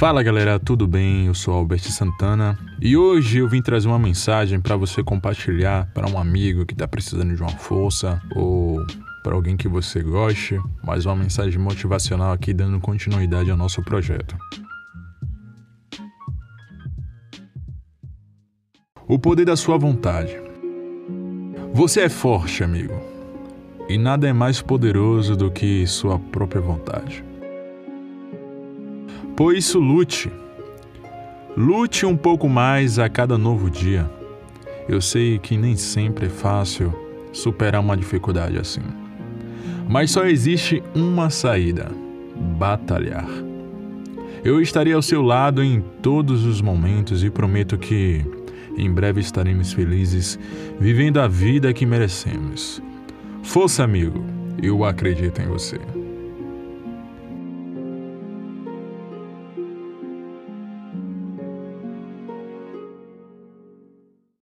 Fala galera, tudo bem? Eu sou Albert Santana e hoje eu vim trazer uma mensagem para você compartilhar para um amigo que está precisando de uma força ou para alguém que você goste, mais uma mensagem motivacional aqui dando continuidade ao nosso projeto. O poder da sua vontade. Você é forte, amigo, e nada é mais poderoso do que sua própria vontade. Por isso, lute. Lute um pouco mais a cada novo dia. Eu sei que nem sempre é fácil superar uma dificuldade assim. Mas só existe uma saída: batalhar. Eu estarei ao seu lado em todos os momentos e prometo que em breve estaremos felizes vivendo a vida que merecemos. Força, amigo, eu acredito em você.